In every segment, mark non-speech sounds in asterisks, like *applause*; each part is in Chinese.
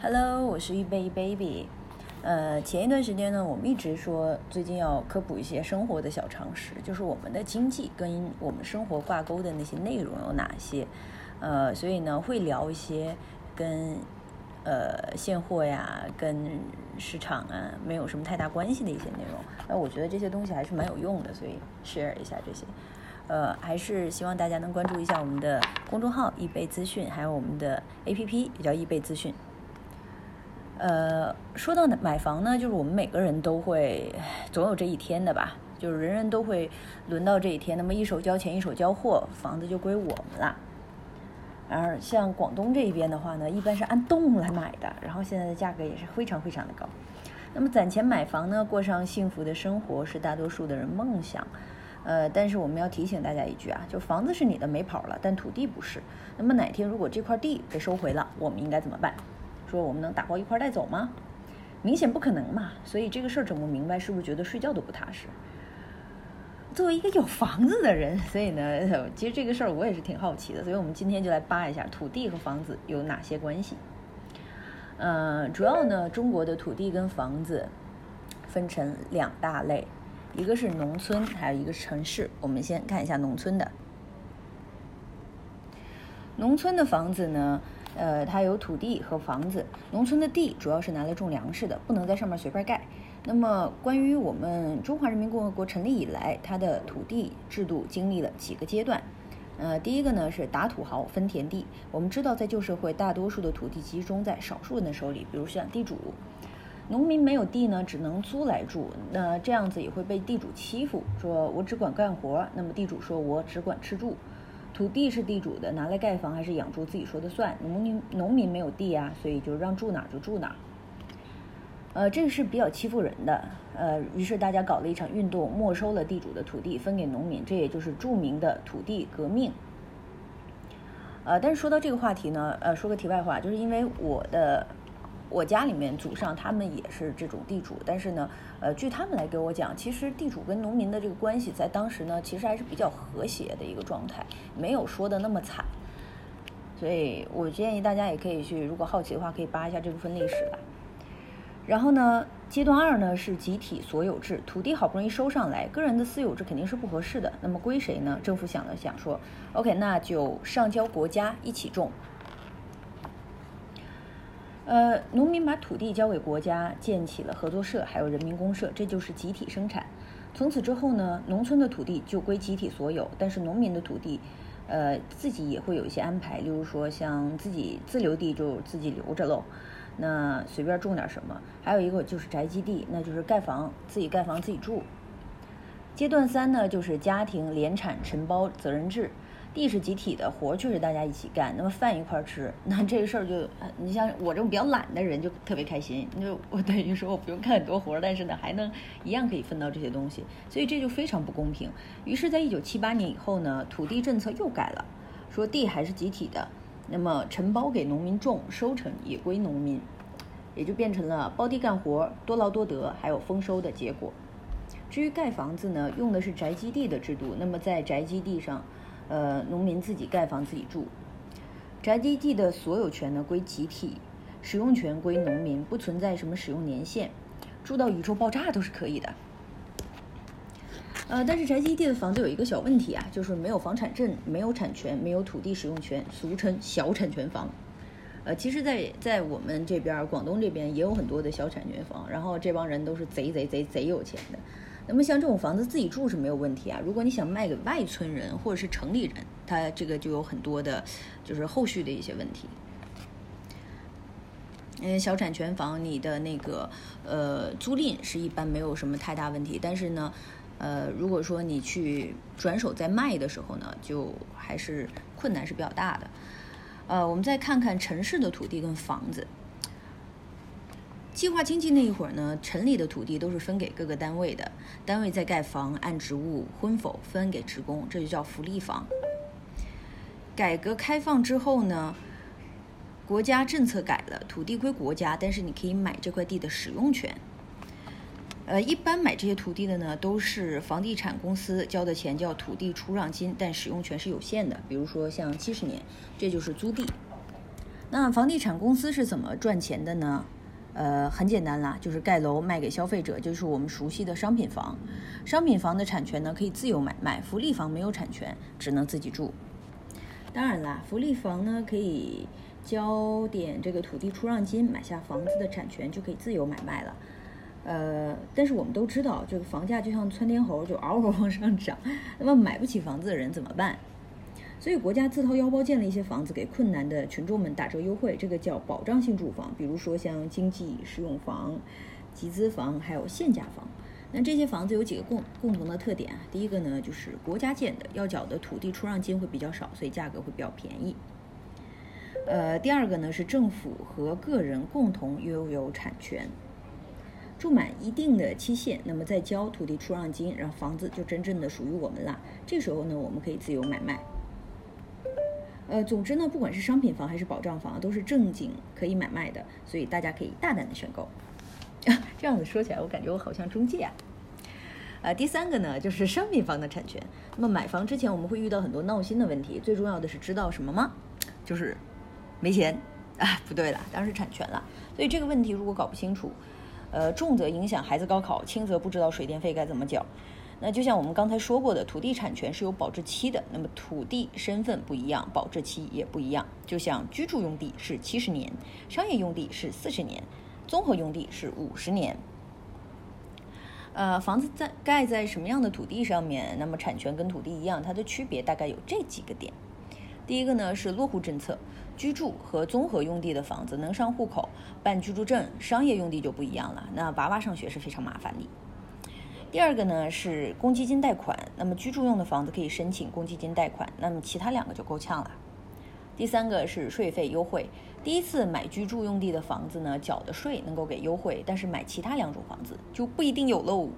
Hello，我是预备 baby。呃，前一段时间呢，我们一直说最近要科普一些生活的小常识，就是我们的经济跟我们生活挂钩的那些内容有哪些。呃，所以呢，会聊一些跟呃现货呀、跟市场啊没有什么太大关系的一些内容。那我觉得这些东西还是蛮有用的，所以 share 一下这些。呃，还是希望大家能关注一下我们的公众号易贝资讯，还有我们的 APP 也叫易贝资讯。呃，说到买房呢，就是我们每个人都会总有这一天的吧，就是人人都会轮到这一天。那么一手交钱一手交货，房子就归我们了。而像广东这一边的话呢，一般是按栋来买的，然后现在的价格也是非常非常的高。那么攒钱买房呢，过上幸福的生活是大多数的人梦想。呃，但是我们要提醒大家一句啊，就房子是你的没跑了，但土地不是。那么哪天如果这块地被收回了，我们应该怎么办？说我们能打包一块带走吗？明显不可能嘛。所以这个事儿整不明白，是不是觉得睡觉都不踏实？作为一个有房子的人，*laughs* 所以呢，其实这个事儿我也是挺好奇的。所以我们今天就来扒一下土地和房子有哪些关系。呃，主要呢，中国的土地跟房子分成两大类。一个是农村，还有一个是城市。我们先看一下农村的。农村的房子呢，呃，它有土地和房子。农村的地主要是拿来种粮食的，不能在上面随便盖。那么，关于我们中华人民共和国成立以来，它的土地制度经历了几个阶段。呃，第一个呢是打土豪分田地。我们知道，在旧社会，大多数的土地集中在少数人的手里，比如像地主。农民没有地呢，只能租来住。那这样子也会被地主欺负，说我只管干活。那么地主说我只管吃住，土地是地主的，拿来盖房还是养猪自己说的算。农民农民没有地啊，所以就让住哪就住哪。呃，这个是比较欺负人的。呃，于是大家搞了一场运动，没收了地主的土地，分给农民，这也就是著名的土地革命。呃，但是说到这个话题呢，呃，说个题外话，就是因为我的。我家里面祖上他们也是这种地主，但是呢，呃，据他们来给我讲，其实地主跟农民的这个关系在当时呢，其实还是比较和谐的一个状态，没有说的那么惨。所以我建议大家也可以去，如果好奇的话，可以扒一下这部分历史来。然后呢，阶段二呢是集体所有制，土地好不容易收上来，个人的私有制肯定是不合适的，那么归谁呢？政府想了想说，OK，那就上交国家一起种。呃，农民把土地交给国家，建起了合作社，还有人民公社，这就是集体生产。从此之后呢，农村的土地就归集体所有，但是农民的土地，呃，自己也会有一些安排，例如说像自己自留地就自己留着喽，那随便种点什么。还有一个就是宅基地，那就是盖房，自己盖房自己住。阶段三呢，就是家庭联产承包责任制。地是集体的，活却是大家一起干。那么饭一块吃，那这个事儿就，你像我这种比较懒的人就特别开心。就我等于说我不用干很多活，但是呢还能一样可以分到这些东西，所以这就非常不公平。于是，在一九七八年以后呢，土地政策又改了，说地还是集体的，那么承包给农民种，收成也归农民，也就变成了包地干活，多劳多得，还有丰收的结果。至于盖房子呢，用的是宅基地的制度，那么在宅基地上。呃，农民自己盖房自己住，宅基地的所有权呢归集体，使用权归农民，不存在什么使用年限，住到宇宙爆炸都是可以的。呃，但是宅基地的房子有一个小问题啊，就是没有房产证，没有产权，没有土地使用权，俗称小产权房。呃，其实，在在我们这边广东这边也有很多的小产权房，然后这帮人都是贼贼贼贼有钱的。那么像这种房子自己住是没有问题啊。如果你想卖给外村人或者是城里人，他这个就有很多的，就是后续的一些问题。嗯，小产权房你的那个呃租赁是一般没有什么太大问题，但是呢，呃，如果说你去转手再卖的时候呢，就还是困难是比较大的。呃，我们再看看城市的土地跟房子。计划经济那一会儿呢，城里的土地都是分给各个单位的，单位在盖房，按职务婚否分给职工，这就叫福利房。改革开放之后呢，国家政策改了，土地归国家，但是你可以买这块地的使用权。呃，一般买这些土地的呢，都是房地产公司交的钱叫土地出让金，但使用权是有限的。比如说像七十年，这就是租地。那房地产公司是怎么赚钱的呢？呃，很简单啦，就是盖楼卖给消费者，就是我们熟悉的商品房。商品房的产权呢可以自由买卖，福利房没有产权，只能自己住。当然啦，福利房呢可以交点这个土地出让金，买下房子的产权就可以自由买卖了。呃，但是我们都知道，这个房价就像窜天猴，就嗷嗷往上涨。那么买不起房子的人怎么办？所以国家自掏腰包建了一些房子，给困难的群众们打折优惠，这个叫保障性住房。比如说像经济适用房、集资房，还有限价房。那这些房子有几个共共同的特点啊？第一个呢，就是国家建的，要缴的土地出让金会比较少，所以价格会比较便宜。呃，第二个呢是政府和个人共同拥有产权，住满一定的期限，那么再交土地出让金，然后房子就真正的属于我们了。这时候呢，我们可以自由买卖。呃，总之呢，不管是商品房还是保障房，都是正经可以买卖的，所以大家可以大胆的选购。啊 *laughs* 这样子说起来，我感觉我好像中介啊。呃，第三个呢，就是商品房的产权。那么买房之前，我们会遇到很多闹心的问题，最重要的是知道什么吗？就是没钱啊，不对了，当然是产权了。所以这个问题如果搞不清楚，呃，重则影响孩子高考，轻则不知道水电费该怎么缴。那就像我们刚才说过的，土地产权是有保质期的。那么土地身份不一样，保质期也不一样。就像居住用地是七十年，商业用地是四十年，综合用地是五十年。呃，房子在盖在什么样的土地上面，那么产权跟土地一样，它的区别大概有这几个点。第一个呢是落户政策，居住和综合用地的房子能上户口、办居住证，商业用地就不一样了。那娃娃上学是非常麻烦的。第二个呢是公积金贷款，那么居住用的房子可以申请公积金贷款，那么其他两个就够呛了。第三个是税费优惠，第一次买居住用地的房子呢，缴的税能够给优惠，但是买其他两种房子就不一定有喽。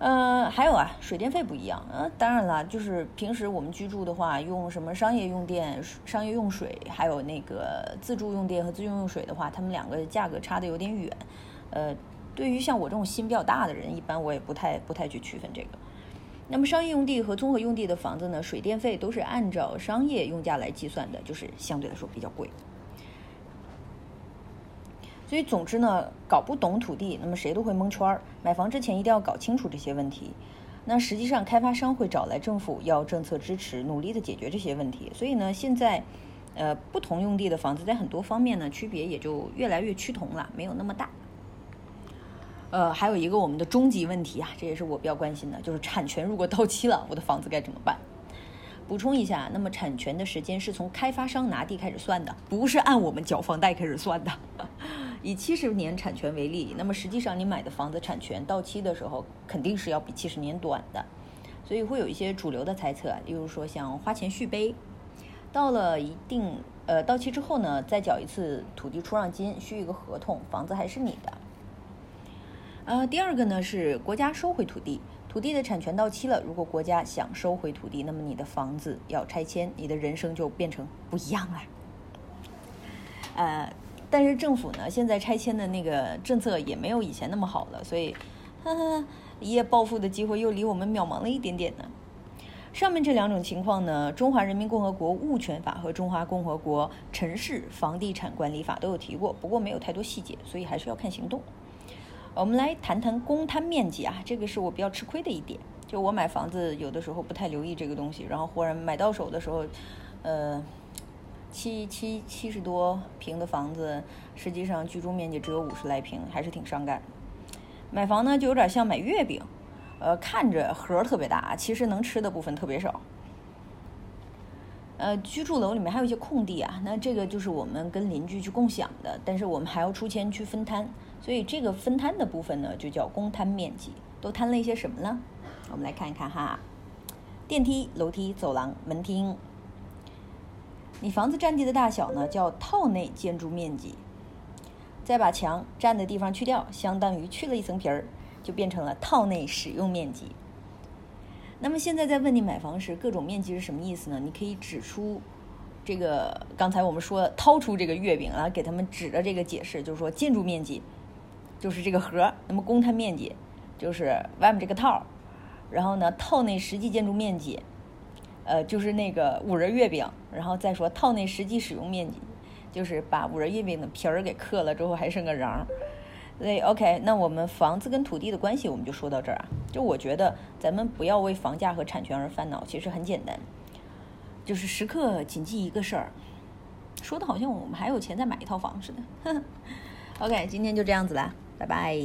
呃，还有啊，水电费不一样，呃，当然了，就是平时我们居住的话，用什么商业用电、商业用水，还有那个自住用电和自用用水的话，他们两个价格差的有点远，呃。对于像我这种心比较大的人，一般我也不太不太去区分这个。那么商业用地和综合用地的房子呢，水电费都是按照商业用价来计算的，就是相对来说比较贵。所以总之呢，搞不懂土地，那么谁都会蒙圈儿。买房之前一定要搞清楚这些问题。那实际上开发商会找来政府要政策支持，努力的解决这些问题。所以呢，现在呃不同用地的房子在很多方面呢区别也就越来越趋同了，没有那么大。呃，还有一个我们的终极问题啊，这也是我比较关心的，就是产权如果到期了，我的房子该怎么办？补充一下，那么产权的时间是从开发商拿地开始算的，不是按我们缴房贷开始算的。*laughs* 以七十年产权为例，那么实际上你买的房子产权到期的时候，肯定是要比七十年短的，所以会有一些主流的猜测，例如说像花钱续杯，到了一定呃到期之后呢，再缴一次土地出让金，续一个合同，房子还是你的。呃，第二个呢是国家收回土地，土地的产权到期了，如果国家想收回土地，那么你的房子要拆迁，你的人生就变成不一样了。呃，但是政府呢现在拆迁的那个政策也没有以前那么好了，所以，呵呵，一夜暴富的机会又离我们渺茫了一点点呢。上面这两种情况呢，《中华人民共和国物权法》和《中华共和国城市房地产管理法》都有提过，不过没有太多细节，所以还是要看行动。我们来谈谈公摊面积啊，这个是我比较吃亏的一点。就我买房子有的时候不太留意这个东西，然后忽然买到手的时候，呃，七七七十多平的房子，实际上居住面积只有五十来平，还是挺伤感。买房呢就有点像买月饼，呃，看着盒特别大，其实能吃的部分特别少。呃，居住楼里面还有一些空地啊，那这个就是我们跟邻居去共享的，但是我们还要出钱去分摊。所以这个分摊的部分呢，就叫公摊面积，都摊了一些什么呢？我们来看一看哈，电梯、楼梯、走廊、门厅。你房子占地的大小呢，叫套内建筑面积。再把墙占的地方去掉，相当于去了一层皮儿，就变成了套内使用面积。那么现在在问你买房时各种面积是什么意思呢？你可以指出。这个刚才我们说掏出这个月饼，然后给他们指着这个解释，就是说建筑面积就是这个盒，那么公摊面积就是外面这个套，然后呢套内实际建筑面积，呃就是那个五仁月饼，然后再说套内实际使用面积，就是把五仁月饼的皮儿给刻了之后还剩个瓤儿。所以 OK，那我们房子跟土地的关系我们就说到这儿啊。就我觉得咱们不要为房价和产权而烦恼，其实很简单，就是时刻谨记一个事儿，说的好像我们还有钱再买一套房似的。*laughs* OK，今天就这样子啦，拜拜。